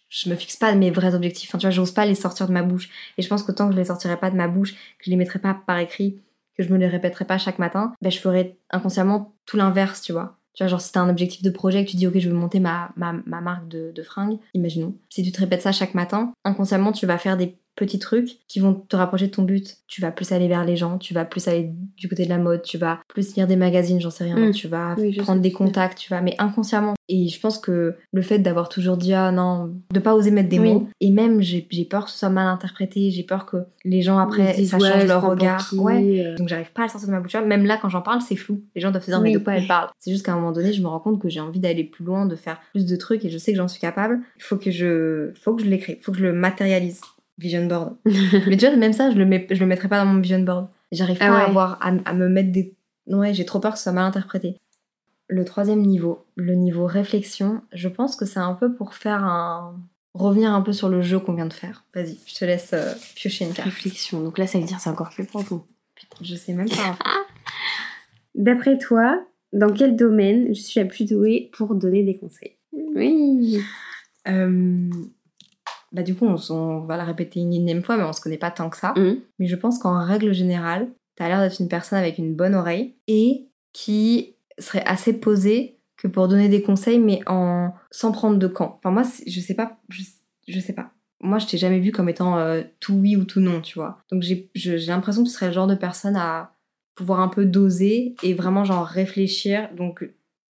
je me fixe pas mes vrais objectifs. Enfin, tu vois, j'ose pas les sortir de ma bouche. Et je pense que tant que je les sortirai pas de ma bouche, que je les mettrai pas par écrit, que je me les répéterai pas chaque matin, ben, je ferai inconsciemment tout l'inverse, tu vois. Tu vois, genre, si t'as un objectif de projet, que tu dis, ok, je veux monter ma, ma, ma marque de, de fringues, imaginons. Si tu te répètes ça chaque matin, inconsciemment, tu vas faire des petits trucs qui vont te rapprocher de ton but. Tu vas plus aller vers les gens, tu vas plus aller du côté de la mode, tu vas plus lire des magazines, j'en sais rien, Mm. tu vas Oui, prendre des contacts, tu vas, mais inconsciemment. Et je pense que le fait d'avoir toujours dit, ah non, de pas oser mettre des Oui. mots, et même j'ai peur que ce soit mal interprété, j'ai peur que les gens après, disent, ça change leur regard. Ouais. euh. Donc j'arrive pas à le sortir de ma bouche. Même là, quand j'en parle, c'est flou. Les gens doivent se dire, mais Oui. de quoi elle parle C'est juste qu'à un moment donné, je me rends compte que j'ai envie d'aller plus loin, de faire plus de trucs, et je sais que j'en suis capable. Il faut que je, faut que je l'écris, faut que je le matérialise. Vision board. mais tu vois, même ça, je le, mets, je le mettrai pas dans mon vision board. J'arrive Ah pas à avoir, à, à me mettre des. Ouais, j'ai trop peur que ce soit mal interprété. Le troisième niveau, le niveau réflexion, je pense que c'est un peu pour faire un. revenir un peu sur le jeu qu'on vient de faire. Vas-y, je te laisse euh, piocher une carte. Réflexion. Donc là, ça veut dire c'est encore plus profond. Je sais même pas. en fait. D'après toi, dans quel domaine je suis la plus douée pour donner des conseils? Oui. Euh, bah du coup, on, va la répéter une énième fois, mais on se connaît pas tant que ça. Hum. Mais je pense qu'en règle générale, t'as l'air d'être une personne avec une bonne oreille et qui serait assez posée que pour donner des conseils, mais en sans prendre de camp. Enfin moi, je sais pas, je, je sais pas. Moi, je t'ai jamais vu comme étant euh, tout oui ou tout non, tu vois. Donc j'ai l'impression que tu serais le genre de personne à pouvoir un peu doser et vraiment genre réfléchir. Donc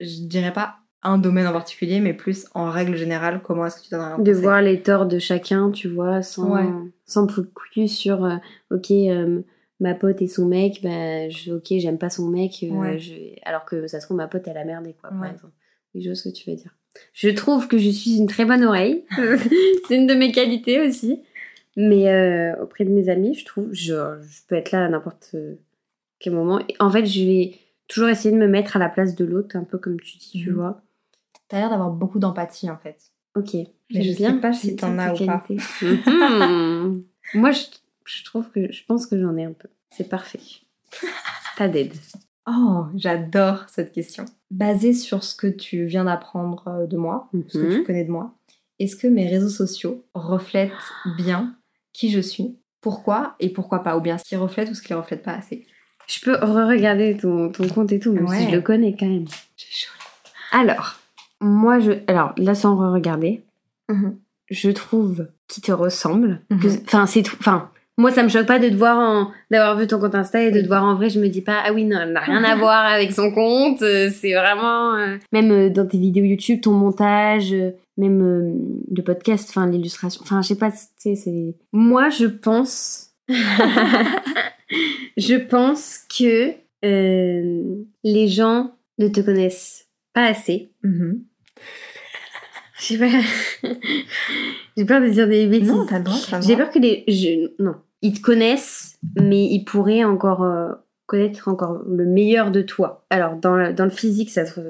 je dirais pas un domaine en particulier, mais plus en règle générale, comment est-ce que tu un De voir les torts de chacun, tu vois, sans, Ouais. sans focus sur, euh, ok, euh, ma pote et son mec, bah, je, ok, j'aime pas son mec, euh, Ouais. je- alors que ça se trouve, ma pote, elle a merdé, quoi, par Ouais. exemple. Oui, je vois ce que tu veux dire. Je trouve que je suis une très bonne oreille. C'est une de mes qualités aussi. Mais auprès de mes amis, je trouve, je, je peux être là à n'importe quel moment. Et en fait, je vais toujours essayer de me mettre à la place de l'autre, un peu comme tu dis, tu Mhm. vois. T'as l'air d'avoir beaucoup d'empathie en fait. Ok. Mais je sais bien, pas si t'en as ou pas. Mhm. Moi, je, je trouve que je pense que j'en ai un peu. C'est parfait. T'as d'aide. Oh, j'adore cette question. Basée sur ce que tu viens d'apprendre euh, de moi, ce que tu Mhm. connais de moi, est-ce que mes réseaux sociaux reflètent bien qui je suis? Pourquoi et pourquoi pas? Ou bien ce qui reflète ou ce qui ne reflète pas assez? Je peux re-regarder ton, ton compte et tout, même Ouais. si je le connais quand même. J'ai chaud. Alors, moi, je. Alors, là, sans re-regarder, Mhm. je trouve qu'il te ressemble. Mhm. Que- Enfin, c'est tout. Enfin. Moi, ça me choque pas de te voir en... d'avoir vu ton compte Insta et de te voir en vrai. Je me dis pas, ah oui, non, elle n'a rien à voir avec son compte. euh, C'est vraiment. euh, Même euh, dans tes vidéos YouTube, ton montage, même le podcast, enfin, l'illustration. Enfin, je sais pas, tu sais, c'est. Moi, je pense. je pense que euh, les gens ne te connaissent pas assez. Mhm. Je sais pas. J'ai peur de dire des bêtises. Non, t'as le droit. le J'ai peur que les. Je... Non. Ils te connaissent, mais ils pourraient encore euh, connaître encore le meilleur de toi. Alors, dans, la- dans le physique, ça se.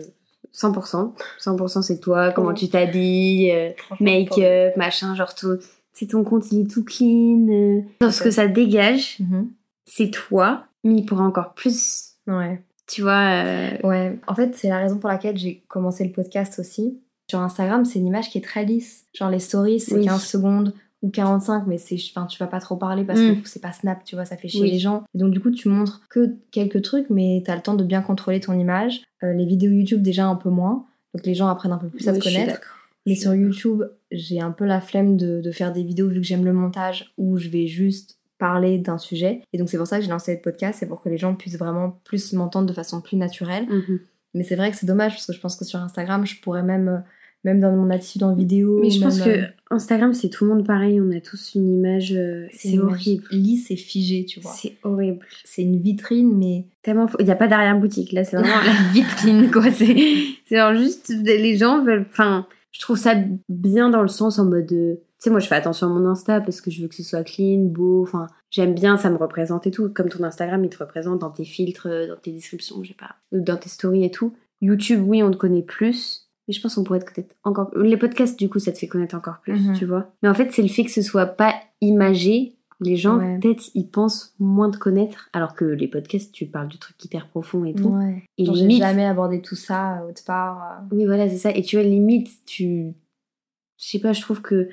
100%. 100% c'est toi, comment tu t'habilles, euh, make-up, machin, genre tout. C'est ton compte, il est tout clean. euh. Dans ce que ça dégage, Mhm. c'est toi, mais il pourrait encore plus. Ouais. Tu vois. euh, Ouais. En fait, c'est la raison pour laquelle j'ai commencé le podcast aussi. Sur Instagram, c'est une image qui est très lisse. Genre les stories, c'est Oui. 15 secondes ou 45, mais c'est, enfin, tu vas pas trop parler parce Mm. que c'est pas Snap, tu vois, ça fait chier Oui. les gens. Et donc du coup, tu montres que quelques trucs, mais t'as le temps de bien contrôler ton image. Euh, les vidéos YouTube déjà un peu moins, donc les gens apprennent un peu plus à te connaître. Mais sur YouTube, j'ai un peu la flemme de, de faire des vidéos vu que j'aime le montage où je vais juste parler d'un sujet. Et donc c'est pour ça que j'ai lancé le podcast, c'est pour que les gens puissent vraiment plus m'entendre de façon plus naturelle. Mhm. Mais c'est vrai que c'est dommage parce que je pense que sur Instagram, je pourrais même, euh, même dans mon attitude en vidéo. Mais je pense que euh, Instagram, c'est tout le monde pareil. On a tous une image. euh, c'est horrible. Lisse et figé, tu vois. C'est horrible. C'est une vitrine, mais Tellement. Il n'y a pas d'arrière-boutique. Là, c'est vraiment la vitrine, quoi. C'est genre juste. Les gens veulent. Enfin, je trouve ça bien dans le sens en mode. euh, Tu sais, moi, je fais attention à mon Insta parce que je veux que ce soit clean, beau. Enfin, j'aime bien, ça me représente et tout. Comme ton Instagram, il te représente dans tes filtres, dans tes descriptions, je sais pas, dans tes stories et tout. YouTube, oui, on te connaît plus. Mais je pense qu'on pourrait te connaître encore. Les podcasts, du coup, ça te fait connaître encore plus, Mhm. tu vois. Mais en fait, c'est le fait que ce soit pas imagé. Les gens, Ouais. peut-être, ils pensent moins te connaître. Alors que les podcasts, tu parles du truc hyper profond et tout. ouais. Et Genre, limite- jamais abordé tout ça euh, autre part. euh. Oui, voilà, c'est ça. Et tu vois, limite, tu. Je sais pas, je trouve que.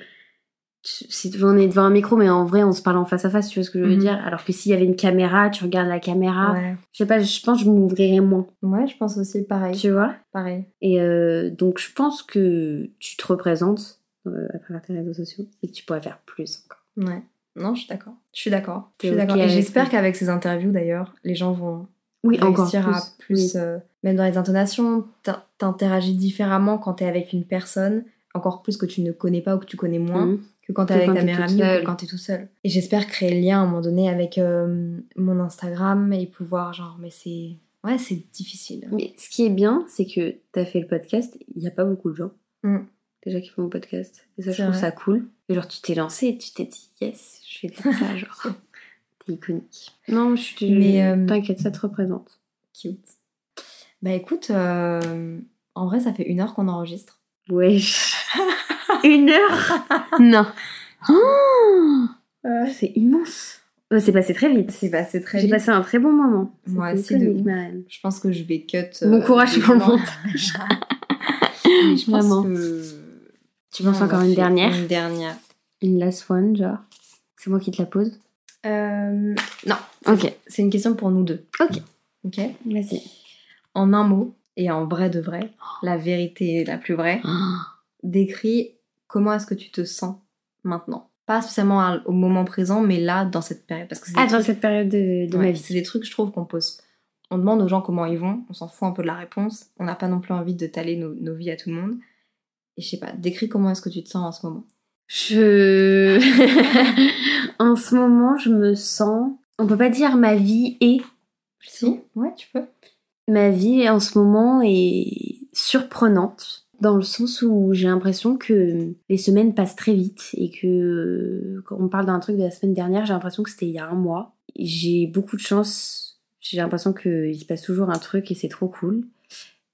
Si on est devant un micro, mais en vrai, on se parle en face à face, tu vois ce que je veux Mhm. dire? Alors que s'il y avait une caméra, tu regardes la caméra. Ouais. Je sais pas, je pense que je m'ouvrirais moins, ouais, je pense aussi pareil. tu vois? Pareil. Et euh, donc, je pense que tu te représentes euh, à travers tes réseaux sociaux et que tu pourrais faire plus encore. Ouais. Non, je suis d'accord. Je suis d'accord. Je suis. Et j'espère qu'avec ces interviews, d'ailleurs, les gens vont Oui, encore réussir plus. à plus, Oui. euh, même dans les intonations, t'in- t'interagis différemment quand t'es avec une personne, encore plus que tu ne connais pas ou que tu connais moins, Mhm. Que quand t'es avec quand ta toute amie ou quand t'es tout seul. Et j'espère créer le lien à un moment donné avec euh, mon Instagram et pouvoir, genre, mais c'est. Ouais, c'est difficile. Mais ce qui est bien, c'est que t'as fait le podcast, il n'y a pas beaucoup de gens. Mm. Déjà qui font le podcast. Et ça, je trouve vrai. ça cool. Et genre, tu t'es lancé et tu t'es dit, yes, je vais faire ça, genre. T'es iconique. Non, je suis. Mais, euh, T'inquiète, ça te représente. Cute. Bah écoute, euh, en vrai, ça fait une heure qu'on enregistre. Wesh. Une heure Non. Oh c'est immense. C'est passé très vite. C'est passé très J'ai passé un très bon moment. Moi aussi, de ma reine. Je pense que je vais cut. Bon courage pour le montage. Mais je pense Vraiment. que. Tu penses encore une dernière? Une dernière. Une last one, genre. C'est moi qui te la pose. Euh, non. Ok. C'est une question pour nous deux. Ok. Ok. Vas-y. En un mot, et en vrai de vrai, la vérité la plus vraie, décris comment est-ce que tu te sens maintenant. Pas spécialement au moment présent, mais là, dans cette période. Parce que Ah, dans trucs- cette période de, de ouais, ma vie. c'est des trucs, je trouve, qu'on pose. On demande aux gens comment ils vont, on s'en fout un peu de la réponse. On n'a pas non plus envie de taler nos, nos vies à tout le monde. Et je sais pas, décris comment est-ce que tu te sens en ce moment. Je. en ce moment, je me sens. On peut pas dire ma vie est. Si Ouais, tu peux. Ma vie en ce moment est surprenante. Dans le sens où j'ai l'impression que les semaines passent très vite et que euh, quand on parle d'un truc de la semaine dernière, j'ai l'impression que c'était il y a un mois. J'ai beaucoup de chance. J'ai l'impression qu'il se passe toujours un truc et c'est trop cool.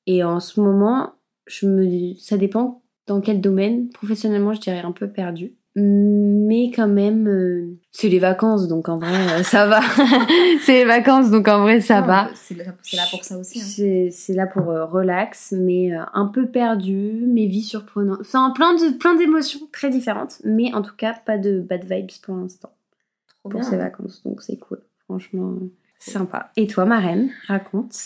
Et en ce moment, ça dépend dans quel domaine. Professionnellement, je dirais un peu perdu. Mais quand même, euh, c'est les vacances, donc en vrai, euh, ça va. c'est les vacances, donc en vrai, ça Non, va. C'est là, pour ça aussi. hein. C'est c'est là pour euh, relax, mais euh, un peu perdu, mais vie surprenante. Enfin, plein de plein d'émotions très différentes, mais en tout cas, pas de bad vibes pour l'instant Trop pour bien. ces vacances, donc c'est cool. Franchement, euh, sympa. Et toi, ma reine, raconte.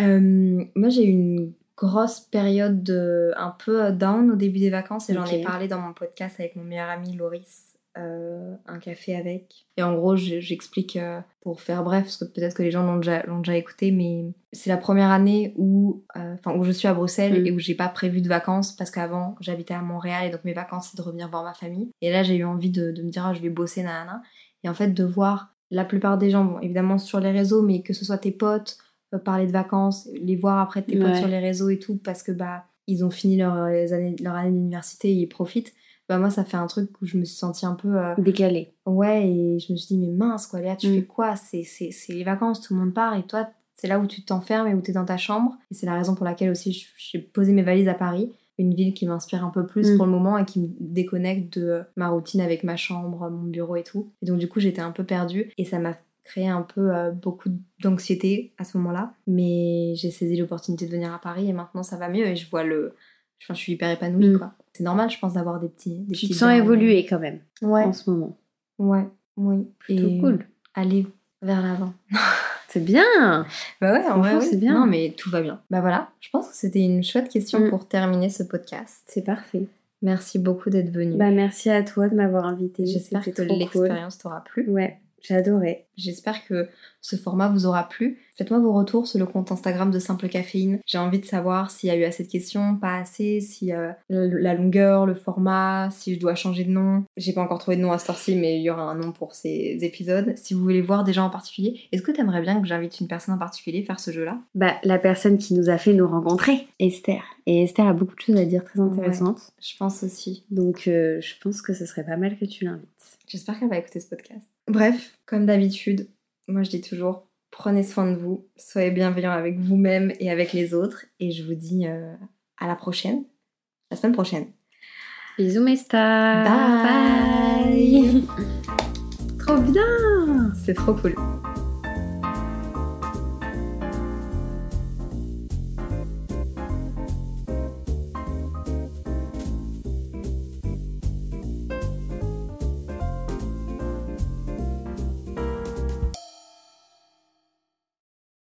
Euh, moi, j'ai eu une grosse période de, un peu down au début des vacances et j'en ai parlé dans mon podcast avec mon meilleur ami Loris, euh, un café avec. Et en gros, je- j'explique euh, pour faire bref, parce que peut-être que les gens l'ont déjà, déjà écouté, mais c'est la première année où, euh, où je suis à Bruxelles Mm. et où j'ai pas prévu de vacances parce qu'avant j'habitais à Montréal et donc mes vacances c'est de revenir voir ma famille. Et là, j'ai eu envie de, de me dire, ah, je vais bosser, nanana. Et en fait, de voir la plupart des gens, bon, évidemment sur les réseaux, mais que ce soit tes potes, euh, parler de vacances, les voir après tes potes Ouais. sur les réseaux et tout, parce que bah ils ont fini leur, euh, les années, leur année d'université et ils profitent. Bah moi ça fait un truc où je me suis sentie un peu euh, Décalé. ouais et je me suis dit mais mince quoi Léa tu Mm. fais quoi? C'est les vacances tout le monde part et toi c'est là où tu t'enfermes et où tu es dans ta chambre et c'est la raison pour laquelle aussi j'ai posé mes valises à Paris une ville qui m'inspire un peu plus Mm. pour le moment et qui me déconnecte de euh, ma routine avec ma chambre, mon bureau et tout. Et donc du coup j'étais un peu perdue et ça m'a créé un peu euh, beaucoup d'anxiété à ce moment-là. Mais j'ai saisi l'opportunité de venir à Paris et maintenant ça va mieux et je vois le... Enfin, je suis hyper épanouie Mm. quoi. C'est normal je pense d'avoir des petits... Des Tu te sens évoluer quand même Ouais, en ce moment. ouais, oui. Plutôt et cool. aller vers l'avant. C'est bien. Bah ouais, en vrai, oui. c'est bien. Non mais tout va bien. Bah voilà, je pense que c'était une chouette question Mm. pour terminer ce podcast. C'est parfait. Merci beaucoup d'être venu. Bah, merci à toi de m'avoir invité. J'espère que l'expérience t'aura plu. Ouais, j'ai adoré. J'espère que ce format vous aura plu. Faites-moi vos retours sur le compte Instagram de Simple Caféine. J'ai envie de savoir s'il y a eu assez de questions, pas assez, si euh, la longueur, le format, si je dois changer de nom. J'ai pas encore trouvé de nom à ce ci mais il y aura un nom pour ces épisodes. Si vous voulez voir des gens en particulier, est-ce que tu aimerais bien que j'invite une personne en particulier faire ce jeu-là? Bah, la personne qui nous a fait nous rencontrer, Esther. Et Esther a beaucoup de choses à dire très intéressantes. je pense aussi. Donc, euh, je pense que ce serait pas mal que tu l'invites. J'espère qu'elle va écouter ce podcast. Bref, comme d'habitude, moi je dis toujours prenez soin de vous, soyez bienveillants avec vous-même et avec les autres. Et je vous dis euh, à la prochaine, la semaine prochaine. Bisous mes stars. Bye. trop bien. C'est trop cool.